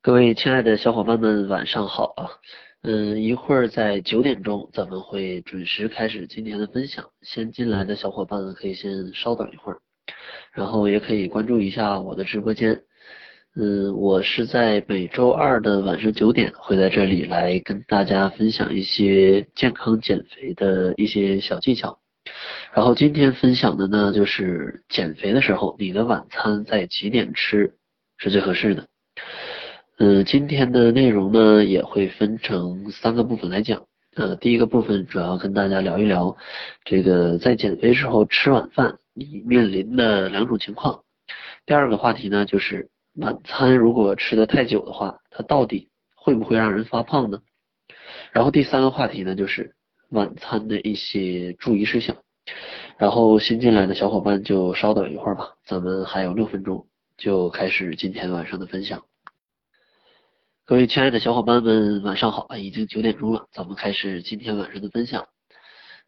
各位亲爱的小伙伴们，晚上好啊！嗯，一会儿在九点钟，咱们会准时开始今天的分享。先进来的小伙伴可以先稍等一会儿，然后也可以关注一下我的直播间。嗯，我是在每周二的晚上九点会在这里来跟大家分享一些健康减肥的一些小技巧。然后今天分享的呢，就是减肥的时候，你的晚餐在几点吃是最合适的。嗯，今天的内容呢也会分成三个部分来讲。呃，第一个部分主要跟大家聊一聊这个在减肥时候吃晚饭你面临的两种情况。第二个话题呢就是晚餐如果吃的太久的话，它到底会不会让人发胖呢？然后第三个话题呢就是晚餐的一些注意事项。然后新进来的小伙伴就稍等一会儿吧，咱们还有六分钟就开始今天晚上的分享。各位亲爱的小伙伴们，晚上好啊！已经九点钟了，咱们开始今天晚上的分享。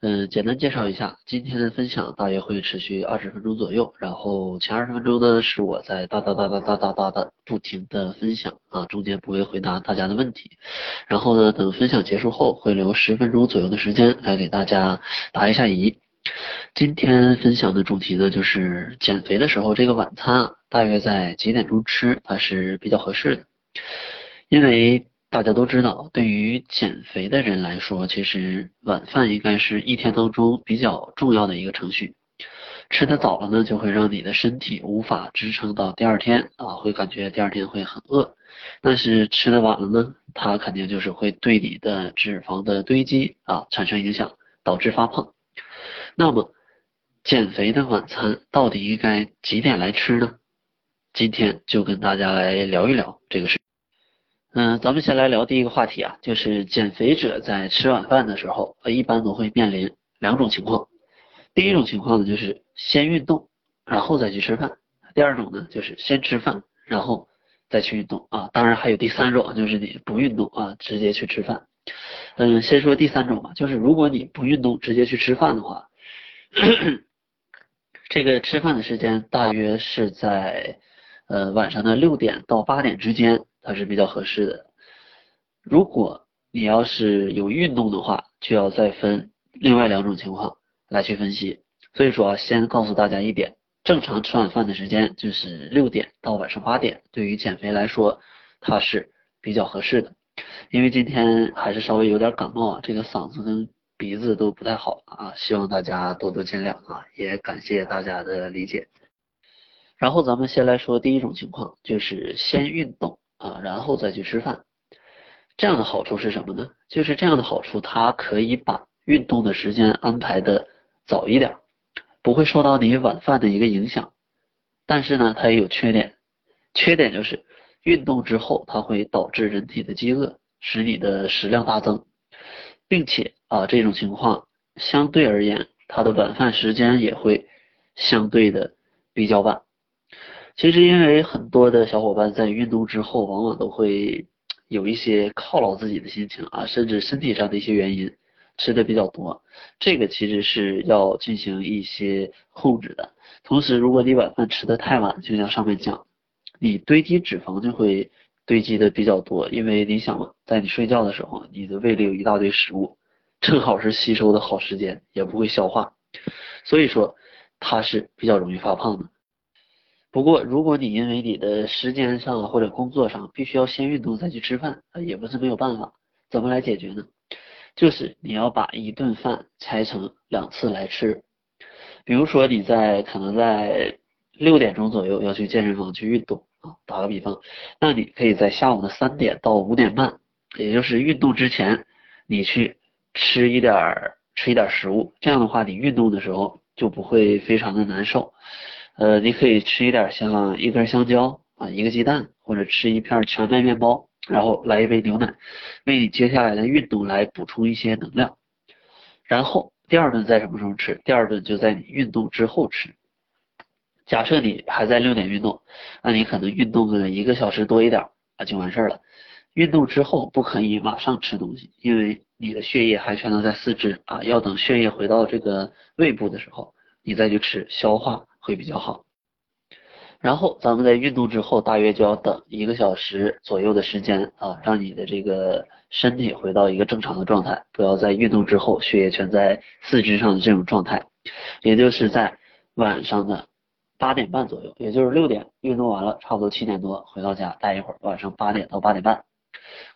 嗯，简单介绍一下，今天的分享大约会持续二十分钟左右。然后前二十分钟呢，是我在哒哒哒哒哒哒哒的不停的分享啊，中间不会回答大家的问题。然后呢，等分享结束后，会留十分钟左右的时间来给大家答一下疑。今天分享的主题呢，就是减肥的时候这个晚餐啊，大约在几点钟吃，它是比较合适的。因为大家都知道，对于减肥的人来说，其实晚饭应该是一天当中比较重要的一个程序。吃的早了呢，就会让你的身体无法支撑到第二天啊，会感觉第二天会很饿。但是吃的晚了呢，它肯定就是会对你的脂肪的堆积啊产生影响，导致发胖。那么，减肥的晚餐到底应该几点来吃呢？今天就跟大家来聊一聊这个事。嗯，咱们先来聊第一个话题啊，就是减肥者在吃晚饭的时候，一般都会面临两种情况。第一种情况呢，就是先运动，然后再去吃饭；第二种呢，就是先吃饭，然后再去运动啊。当然还有第三种，就是你不运动啊，直接去吃饭。嗯，先说第三种吧，就是如果你不运动，直接去吃饭的话，这个吃饭的时间大约是在呃晚上的六点到八点之间。它是比较合适的。如果你要是有运动的话，就要再分另外两种情况来去分析。所以说，先告诉大家一点，正常吃晚饭的时间就是六点到晚上八点。对于减肥来说，它是比较合适的。因为今天还是稍微有点感冒啊，这个嗓子跟鼻子都不太好啊，希望大家多多见谅啊，也感谢大家的理解。然后咱们先来说第一种情况，就是先运动。啊，然后再去吃饭，这样的好处是什么呢？就是这样的好处，它可以把运动的时间安排的早一点，不会受到你晚饭的一个影响。但是呢，它也有缺点，缺点就是运动之后，它会导致人体的饥饿，使你的食量大增，并且啊，这种情况相对而言，它的晚饭时间也会相对的比较晚。其实，因为很多的小伙伴在运动之后，往往都会有一些犒劳自己的心情啊，甚至身体上的一些原因，吃的比较多。这个其实是要进行一些控制的。同时，如果你晚饭吃的太晚，就像上面讲，你堆积脂肪就会堆积的比较多。因为你想嘛，在你睡觉的时候，你的胃里有一大堆食物，正好是吸收的好时间，也不会消化，所以说它是比较容易发胖的。不过，如果你因为你的时间上或者工作上必须要先运动再去吃饭，啊，也不是没有办法。怎么来解决呢？就是你要把一顿饭拆成两次来吃。比如说你在可能在六点钟左右要去健身房去运动啊，打个比方，那你可以在下午的三点到五点半，也就是运动之前，你去吃一点吃一点食物，这样的话你运动的时候就不会非常的难受。呃，你可以吃一点像一根香蕉啊，一个鸡蛋，或者吃一片全麦面包，然后来一杯牛奶，为你接下来的运动来补充一些能量。然后第二顿在什么时候吃？第二顿就在你运动之后吃。假设你还在六点运动，那你可能运动个一个小时多一点啊就完事儿了。运动之后不可以马上吃东西，因为你的血液还全都在四肢啊，要等血液回到这个胃部的时候，你再去吃消化。会比较好。然后咱们在运动之后，大约就要等一个小时左右的时间啊，让你的这个身体回到一个正常的状态，不要在运动之后血液全在四肢上的这种状态，也就是在晚上的八点半左右，也就是六点运动完了，差不多七点多回到家待一会儿，晚上八点到八点半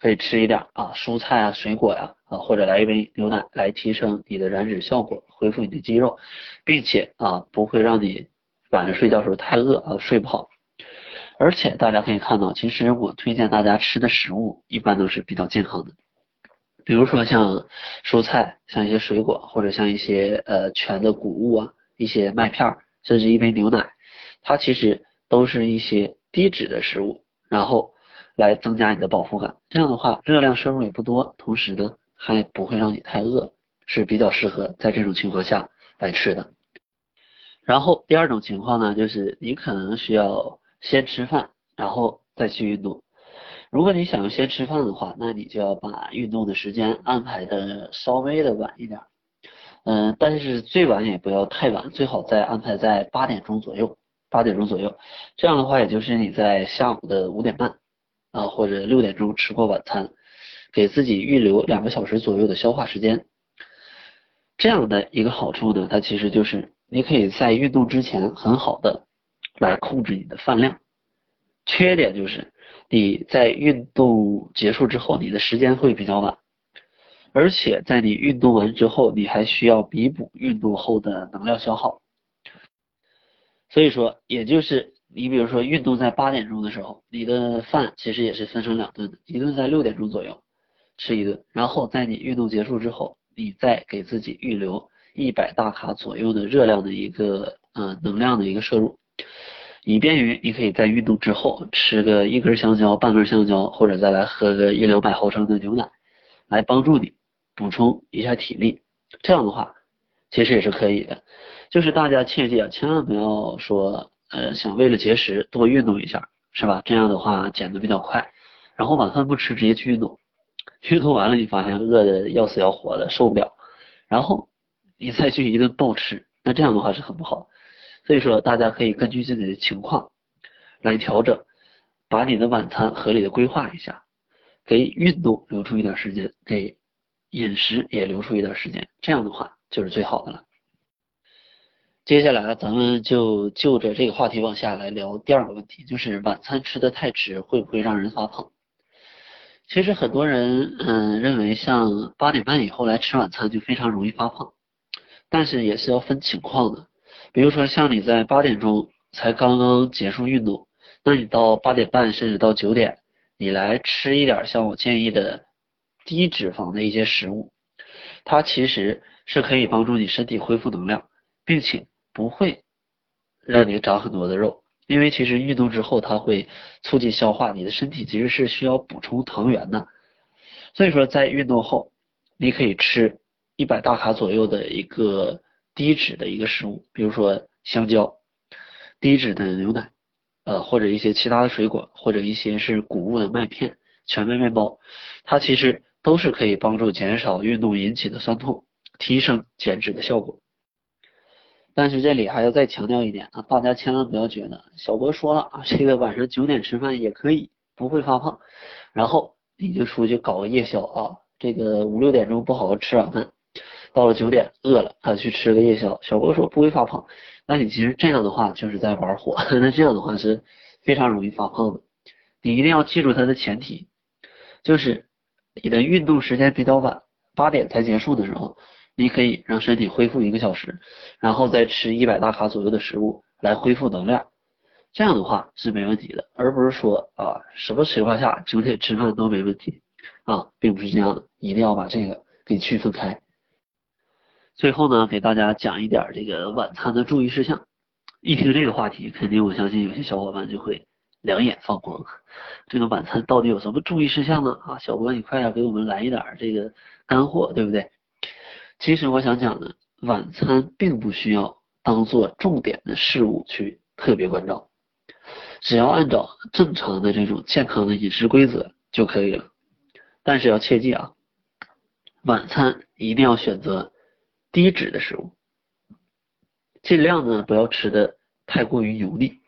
可以吃一点啊蔬菜啊水果呀啊或者来一杯牛奶来提升你的燃脂效果，恢复你的肌肉，并且啊不会让你。晚上睡觉时候太饿啊，睡不好。而且大家可以看到，其实我推荐大家吃的食物一般都是比较健康的，比如说像蔬菜、像一些水果，或者像一些呃全的谷物啊，一些麦片，甚至一杯牛奶，它其实都是一些低脂的食物，然后来增加你的饱腹感。这样的话，热量摄入也不多，同时呢还不会让你太饿，是比较适合在这种情况下来吃的。然后第二种情况呢，就是你可能需要先吃饭，然后再去运动。如果你想先吃饭的话，那你就要把运动的时间安排的稍微的晚一点，嗯，但是最晚也不要太晚，最好再安排在八点钟左右，八点钟左右。这样的话，也就是你在下午的五点半啊或者六点钟吃过晚餐，给自己预留两个小时左右的消化时间。这样的一个好处呢，它其实就是。你可以在运动之前很好的来控制你的饭量，缺点就是你在运动结束之后，你的时间会比较晚，而且在你运动完之后，你还需要弥补运动后的能量消耗。所以说，也就是你比如说运动在八点钟的时候，你的饭其实也是分成两顿的，一顿在六点钟左右吃一顿，然后在你运动结束之后，你再给自己预留。一百大卡左右的热量的一个呃能量的一个摄入，以便于你可以在运动之后吃个一根香蕉、半根香蕉，或者再来喝个一两百毫升的牛奶，来帮助你补充一下体力。这样的话其实也是可以的。就是大家切记啊，千万不要说呃想为了节食多运动一下，是吧？这样的话减的比较快，然后晚饭不吃直接去运动，运动完了你发现饿的要死要活的受不了，然后。你再去一顿暴吃，那这样的话是很不好。所以说，大家可以根据自己的情况来调整，把你的晚餐合理的规划一下，给运动留出一点时间，给饮食也留出一点时间，这样的话就是最好的了。接下来咱们就就着这个话题往下来聊第二个问题，就是晚餐吃的太迟会不会让人发胖？其实很多人嗯认为像八点半以后来吃晚餐就非常容易发胖。但是也是要分情况的，比如说像你在八点钟才刚刚结束运动，那你到八点半甚至到九点，你来吃一点像我建议的低脂肪的一些食物，它其实是可以帮助你身体恢复能量，并且不会让你长很多的肉，因为其实运动之后它会促进消化，你的身体其实是需要补充糖原的，所以说在运动后你可以吃。一百大卡左右的一个低脂的一个食物，比如说香蕉，低脂的牛奶，呃或者一些其他的水果，或者一些是谷物的麦片、全麦面包，它其实都是可以帮助减少运动引起的酸痛，提升减脂的效果。但是这里还要再强调一点啊，大家千万不要觉得小博说了啊，这个晚上九点吃饭也可以不会发胖，然后你就出去搞个夜宵啊，这个五六点钟不好好吃晚饭。到了九点饿了，他去吃个夜宵。小郭说不会发胖，那你其实这样的话就是在玩火，那这样的话是非常容易发胖的。你一定要记住它的前提，就是你的运动时间比较晚，八点才结束的时候，你可以让身体恢复一个小时，然后再吃一百大卡左右的食物来恢复能量，这样的话是没问题的，而不是说啊什么情况下九点吃饭都没问题啊，并不是这样的，一定要把这个给区分开。最后呢，给大家讲一点这个晚餐的注意事项。一听这个话题，肯定我相信有些小伙伴就会两眼放光。这个晚餐到底有什么注意事项呢？啊，小博你快点给我们来一点这个干货，对不对？其实我想讲的，晚餐并不需要当做重点的事物去特别关照，只要按照正常的这种健康的饮食规则就可以了。但是要切记啊，晚餐一定要选择。低脂的食物，尽量呢不要吃的太过于油腻。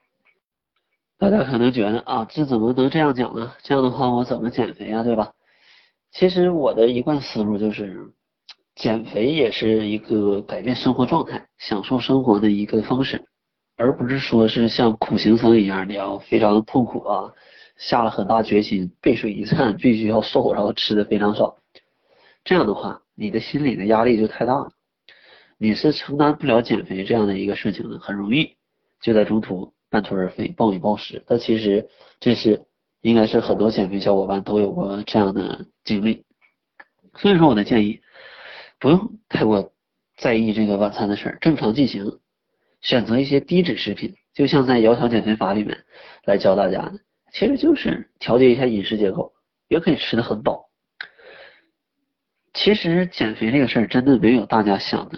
大家可能觉得啊，这怎么能这样讲呢？这样的话我怎么减肥啊，对吧？其实我的一贯思路就是，减肥也是一个改变生活状态、享受生活的一个方式，而不是说是像苦行僧一样，你要非常痛苦啊，下了很大决心，背水一战，必须要瘦，然后吃的非常少。这样的话，你的心理的压力就太大了，你是承担不了减肥这样的一个事情的，很容易就在中途。半途而废，暴饮暴食，但其实这是应该是很多减肥小伙伴都有过这样的经历。所以说，我的建议不用太过在意这个晚餐的事儿，正常进行，选择一些低脂食品，就像在《窈窕减肥法》里面来教大家的，其实就是调节一下饮食结构，也可以吃的很饱。其实减肥这个事儿真的没有大家想的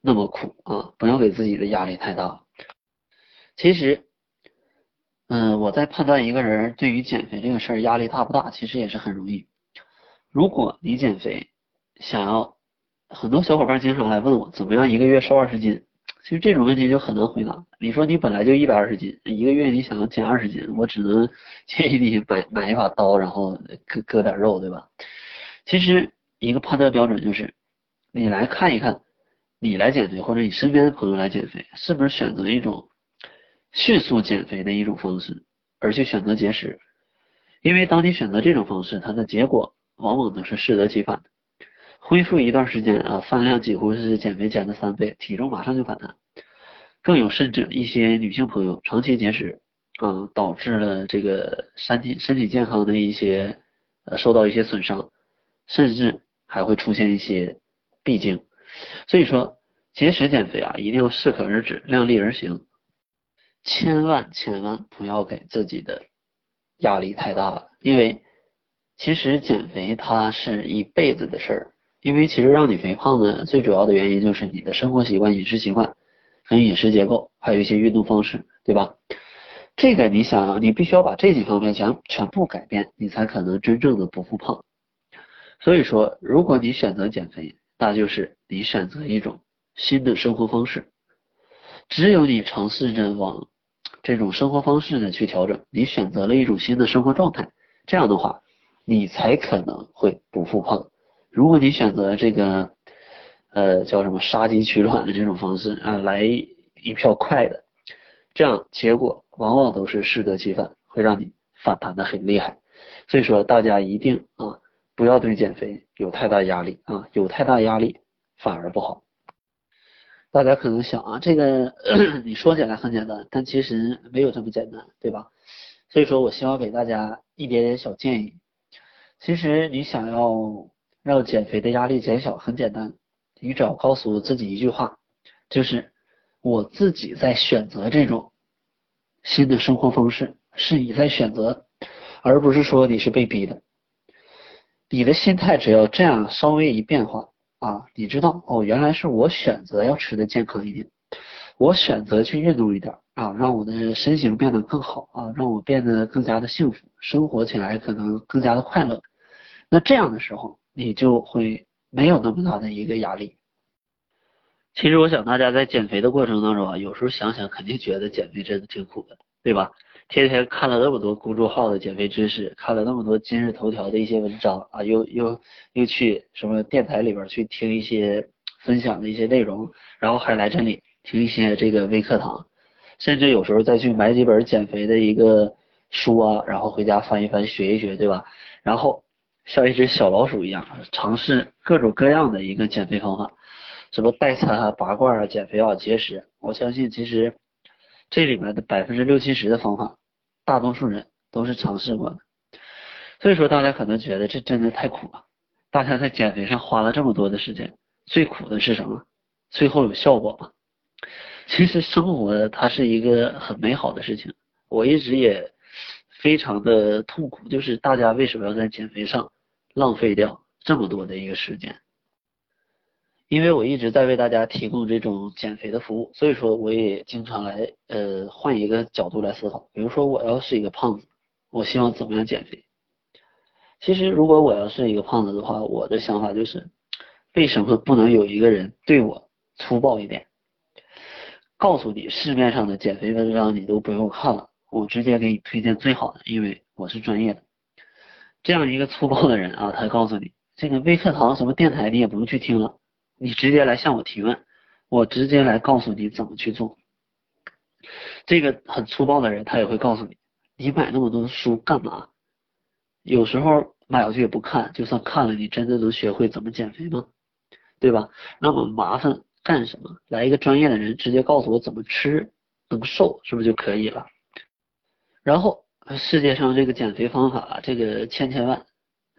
那么苦啊，不要给自己的压力太大。其实，嗯，我在判断一个人对于减肥这个事儿压力大不大，其实也是很容易。如果你减肥想要，很多小伙伴经常来问我怎么样一个月瘦二十斤，其实这种问题就很难回答。你说你本来就一百二十斤，一个月你想要减二十斤，我只能 建议你买买一把刀，然后割割点肉，对吧？其实一个判断标准就是，你来看一看，你来减肥或者你身边的朋友来减肥，是不是选择一种。迅速减肥的一种方式，而去选择节食，因为当你选择这种方式，它的结果往往都是适得其反的。恢复一段时间啊，饭量几乎是减肥减的三倍，体重马上就反弹。更有甚者，一些女性朋友长期节食，啊，导致了这个身体身体健康的一些呃受到一些损伤，甚至还会出现一些闭经。所以说，节食减肥啊，一定要适可而止，量力而行。千万千万不要给自己的压力太大了，因为其实减肥它是一辈子的事儿。因为其实让你肥胖的最主要的原因就是你的生活习惯、饮食习惯和饮食结构，还有一些运动方式，对吧？这个你想，你必须要把这几方面全全部改变，你才可能真正的不复胖。所以说，如果你选择减肥，那就是你选择一种新的生活方式。只有你尝试着往这种生活方式呢去调整，你选择了一种新的生活状态，这样的话，你才可能会不复胖。如果你选择这个，呃，叫什么杀鸡取卵的这种方式啊，来一票快的，这样结果往往都是适得其反，会让你反弹的很厉害。所以说，大家一定啊，不要对减肥有太大压力啊，有太大压力反而不好。大家可能想啊，这个 你说起来很简单，但其实没有这么简单，对吧？所以说我希望给大家一点点小建议。其实你想要让减肥的压力减小，很简单，你只要告诉自己一句话，就是我自己在选择这种新的生活方式，是你在选择，而不是说你是被逼的。你的心态只要这样稍微一变化。啊，你知道哦，原来是我选择要吃的健康一点，我选择去运动一点啊，让我的身形变得更好啊，让我变得更加的幸福，生活起来可能更加的快乐。那这样的时候，你就会没有那么大的一个压力。其实我想大家在减肥的过程当中啊，有时候想想肯定觉得减肥真的挺苦的，对吧？天天看了那么多公众号的减肥知识，看了那么多今日头条的一些文章啊，又又又去什么电台里边去听一些分享的一些内容，然后还来这里听一些这个微课堂，甚至有时候再去买几本减肥的一个书啊，然后回家翻一翻学一学，对吧？然后像一只小老鼠一样尝试各种各样的一个减肥方法，什么代餐啊、拔罐啊、减肥啊、节食，我相信其实这里面的百分之六七十的方法。大多数人都是尝试过的，所以说大家可能觉得这真的太苦了。大家在减肥上花了这么多的时间，最苦的是什么？最后有效果吗？其实生活它是一个很美好的事情，我一直也非常的痛苦，就是大家为什么要在减肥上浪费掉这么多的一个时间？因为我一直在为大家提供这种减肥的服务，所以说我也经常来呃换一个角度来思考。比如说我要是一个胖子，我希望怎么样减肥？其实如果我要是一个胖子的话，我的想法就是，为什么不能有一个人对我粗暴一点，告诉你市面上的减肥文章你都不用看了，我直接给你推荐最好的，因为我是专业的。这样一个粗暴的人啊，他告诉你，这个微课堂什么电台你也不用去听了，你直接来向我提问，我直接来告诉你怎么去做。这个很粗暴的人，他也会告诉你，你买那么多书干嘛？有时候买回去也不看，就算看了，你真的能学会怎么减肥吗？对吧？那么麻烦干什么？来一个专业的人直接告诉我怎么吃能瘦，是不是就可以了？然后世界上这个减肥方法这个千千万，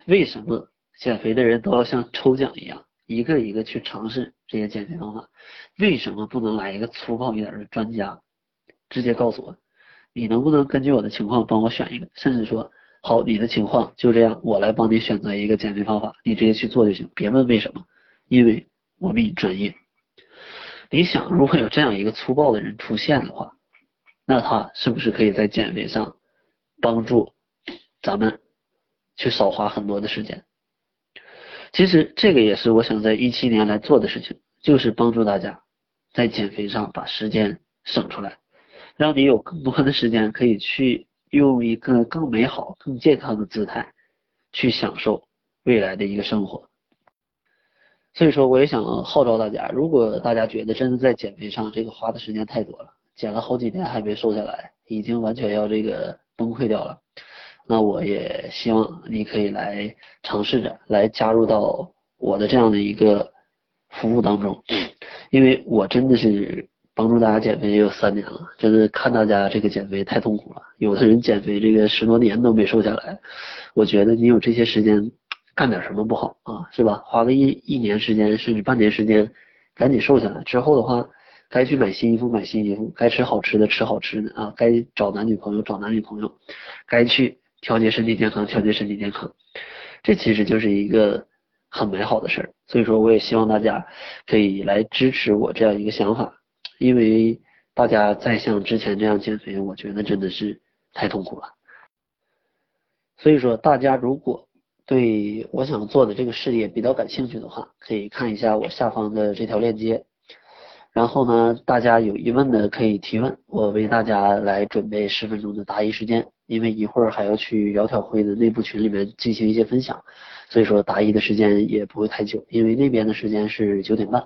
为什么减肥的人都要像抽奖一样，一个一个去尝试这些减肥方法？为什么不能来一个粗暴一点的专家，直接告诉我，你能不能根据我的情况帮我选一个？甚至说，好，你的情况就这样，我来帮你选择一个减肥方法，你直接去做就行，别问为什么。因为我比你专业，你想，如果有这样一个粗暴的人出现的话，那他是不是可以在减肥上帮助咱们去少花很多的时间？其实这个也是我想在一七年来做的事情，就是帮助大家在减肥上把时间省出来，让你有更多的时间可以去用一个更美好、更健康的姿态去享受未来的一个生活。所以说，我也想号召大家，如果大家觉得真的在减肥上这个花的时间太多了，减了好几年还没瘦下来，已经完全要这个崩溃掉了，那我也希望你可以来尝试着来加入到我的这样的一个服务当中，因为我真的是帮助大家减肥也有三年了，真的看大家这个减肥太痛苦了，有的人减肥这个十多年都没瘦下来，我觉得你有这些时间。干点什么不好啊，是吧？花个一一年时间，甚至半年时间，赶紧瘦下来。之后的话，该去买新衣服买新衣服，该吃好吃的吃好吃的啊，该找男女朋友找男女朋友，该去调节身体健康调节身体健康。这其实就是一个很美好的事儿。所以说，我也希望大家可以来支持我这样一个想法，因为大家再像之前这样减肥，我觉得真的是太痛苦了。所以说，大家如果对我想做的这个事业比较感兴趣的话，可以看一下我下方的这条链接。然后呢，大家有疑问的可以提问，我为大家来准备十分钟的答疑时间。因为一会儿还要去窈窕会的内部群里面进行一些分享，所以说答疑的时间也不会太久，因为那边的时间是九点半。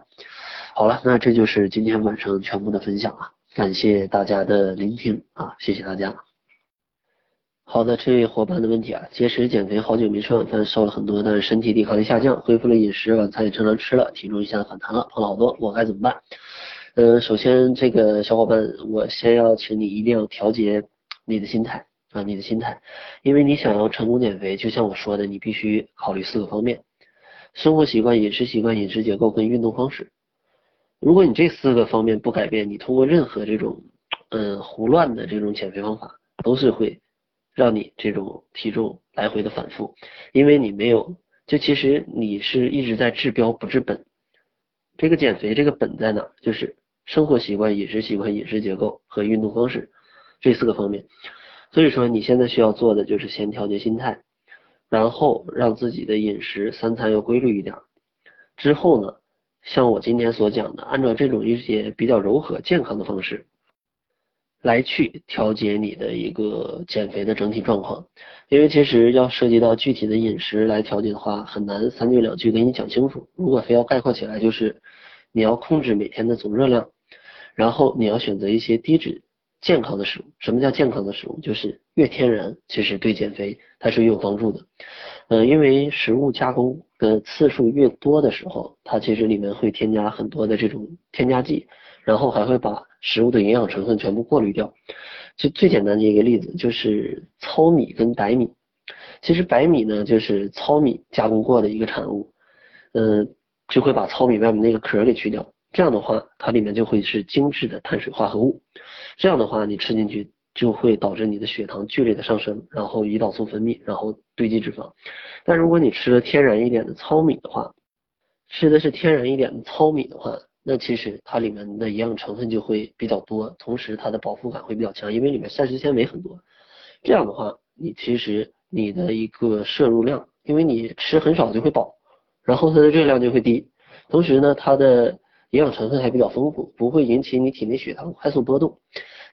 好了，那这就是今天晚上全部的分享了，感谢大家的聆听啊，谢谢大家。好的，这位伙伴的问题啊，节食减肥好久没吃晚饭，瘦了很多，但是身体抵抗力下降，恢复了饮食，晚餐也正常吃了，体重一下子反弹了，胖了好多，我该怎么办？嗯，首先这个小伙伴，我先要请你一定要调节你的心态啊，你的心态，因为你想要成功减肥，就像我说的，你必须考虑四个方面：生活习惯、饮食习惯、饮食结构跟运动方式。如果你这四个方面不改变，你通过任何这种嗯胡乱的这种减肥方法，都是会。让你这种体重来回的反复，因为你没有，就其实你是一直在治标不治本。这个减肥这个本在哪？就是生活习惯、饮食习惯、饮食结构和运动方式这四个方面。所以说你现在需要做的就是先调节心态，然后让自己的饮食三餐要规律一点。之后呢，像我今天所讲的，按照这种一些比较柔和健康的方式。来去调节你的一个减肥的整体状况，因为其实要涉及到具体的饮食来调节的话，很难三句两句给你讲清楚。如果非要概括起来，就是你要控制每天的总热量，然后你要选择一些低脂健康的食物。什么叫健康的食物？就是越天然，其实对减肥它是越有帮助的。嗯，因为食物加工的次数越多的时候，它其实里面会添加很多的这种添加剂。然后还会把食物的营养成分全部过滤掉。就最简单的一个例子就是糙米跟白米。其实白米呢就是糙米加工过的一个产物，嗯，就会把糙米外面那个壳给去掉。这样的话，它里面就会是精致的碳水化合物。这样的话，你吃进去就会导致你的血糖剧烈的上升，然后胰岛素分泌，然后堆积脂肪。但如果你吃了天然一点的糙米的话，吃的是天然一点的糙米的话。那其实它里面的营养成分就会比较多，同时它的饱腹感会比较强，因为里面膳食纤维很多。这样的话，你其实你的一个摄入量，因为你吃很少就会饱，然后它的热量就会低，同时呢，它的营养成分还比较丰富，不会引起你体内血糖快速波动。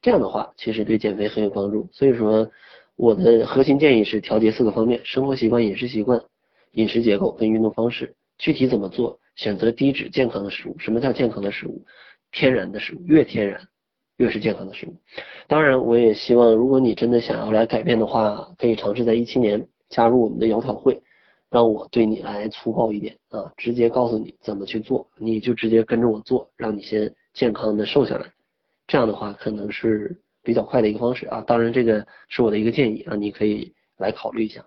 这样的话其实对减肥很有帮助。所以说，我的核心建议是调节四个方面：生活习惯、饮食习惯、饮食结构跟运动方式。具体怎么做？选择低脂健康的食物。什么叫健康的食物？天然的食物，越天然越是健康的食物。当然，我也希望如果你真的想要来改变的话，可以尝试在一七年加入我们的窈窕会，让我对你来粗暴一点啊，直接告诉你怎么去做，你就直接跟着我做，让你先健康的瘦下来。这样的话可能是比较快的一个方式啊。当然，这个是我的一个建议啊，你可以来考虑一下。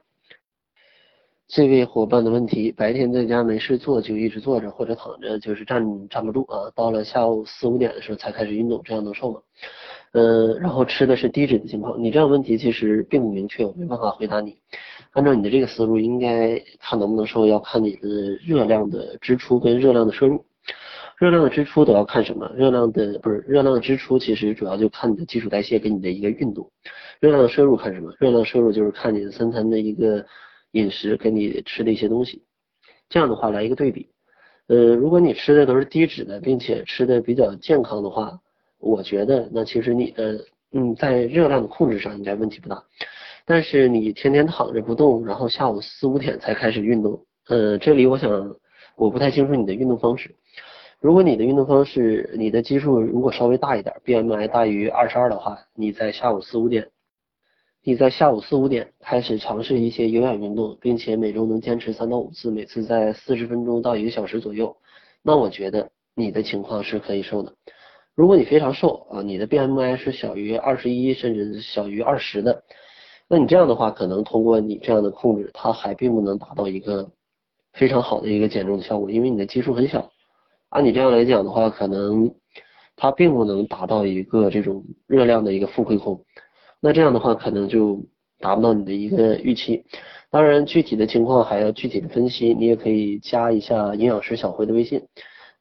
这位伙伴的问题：白天在家没事做就一直坐着或者躺着，就是站站不住啊。到了下午四五点的时候才开始运动，这样能瘦吗？嗯，然后吃的是低脂的情况，你这样问题其实并不明确，我没办法回答你。按照你的这个思路，应该看能不能瘦，要看你的热量的支出跟热量的摄入。热量的支出都要看什么？热量的不是热量的支出，其实主要就看你的基础代谢跟你的一个运动。热量的摄入看什么？热量摄入就是看你的三餐的一个。饮食跟你吃的一些东西，这样的话来一个对比，呃，如果你吃的都是低脂的，并且吃的比较健康的话，我觉得那其实你的嗯在热量的控制上应该问题不大。但是你天天躺着不动，然后下午四五点才开始运动，呃，这里我想我不太清楚你的运动方式。如果你的运动方式，你的基数如果稍微大一点，BMI 大于二十二的话，你在下午四五点。你在下午四五点开始尝试一些有氧运动，并且每周能坚持三到五次，每次在四十分钟到一个小时左右，那我觉得你的情况是可以瘦的。如果你非常瘦啊，你的 BMI 是小于二十一甚至小于二十的，那你这样的话，可能通过你这样的控制，它还并不能达到一个非常好的一个减重的效果，因为你的基数很小。按你这样来讲的话，可能它并不能达到一个这种热量的一个负亏空。那这样的话，可能就达不到你的一个预期。当然，具体的情况还要具体的分析。你也可以加一下营养师小辉的微信，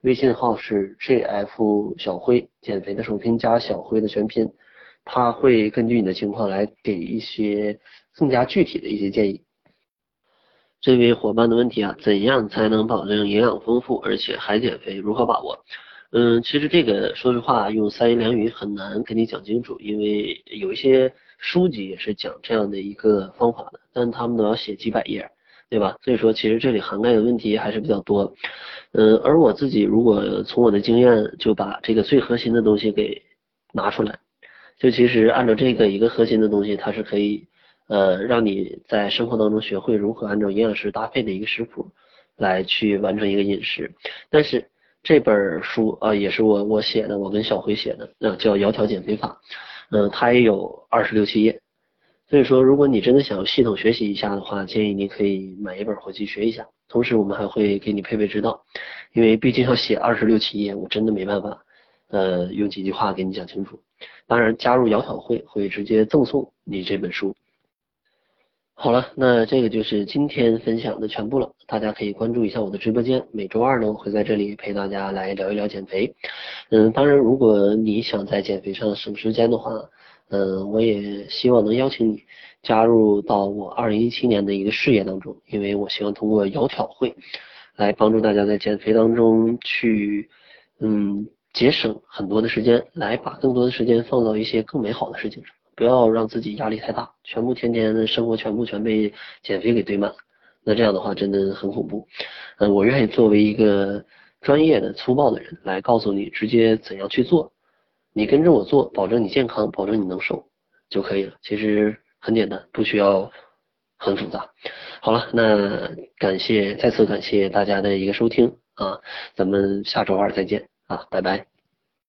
微信号是 jf 小辉，减肥的首拼加小辉的全拼。他会根据你的情况来给一些更加具体的一些建议。这位伙伴的问题啊，怎样才能保证营养丰富而且还减肥？如何把握？嗯，其实这个说实话，用三言两语很难给你讲清楚，因为有一些书籍也是讲这样的一个方法的，但他们都要写几百页，对吧？所以说，其实这里涵盖的问题还是比较多。嗯，而我自己如果从我的经验，就把这个最核心的东西给拿出来，就其实按照这个一个核心的东西，它是可以呃让你在生活当中学会如何按照营养师搭配的一个食谱来去完成一个饮食，但是。这本书啊，也是我我写的，我跟小辉写的，呃，叫《窈窕减肥法》，嗯，它也有二十六七页，所以说，如果你真的想要系统学习一下的话，建议你可以买一本回去学一下。同时，我们还会给你配备指导，因为毕竟要写二十六七页，我真的没办法，呃，用几句话给你讲清楚。当然，加入窈窕会会直接赠送你这本书。好了，那这个就是今天分享的全部了。大家可以关注一下我的直播间，每周二呢会在这里陪大家来聊一聊减肥。嗯，当然，如果你想在减肥上省时间的话，嗯，我也希望能邀请你加入到我二零一七年的一个事业当中，因为我希望通过窈窕会来帮助大家在减肥当中去，嗯，节省很多的时间，来把更多的时间放到一些更美好的事情上。不要让自己压力太大，全部天天的生活全部全被减肥给堆满，那这样的话真的很恐怖。嗯，我愿意作为一个专业的粗暴的人来告诉你，直接怎样去做，你跟着我做，保证你健康，保证你能瘦就可以了。其实很简单，不需要很复杂。好了，那感谢再次感谢大家的一个收听啊，咱们下周二再见啊，拜拜。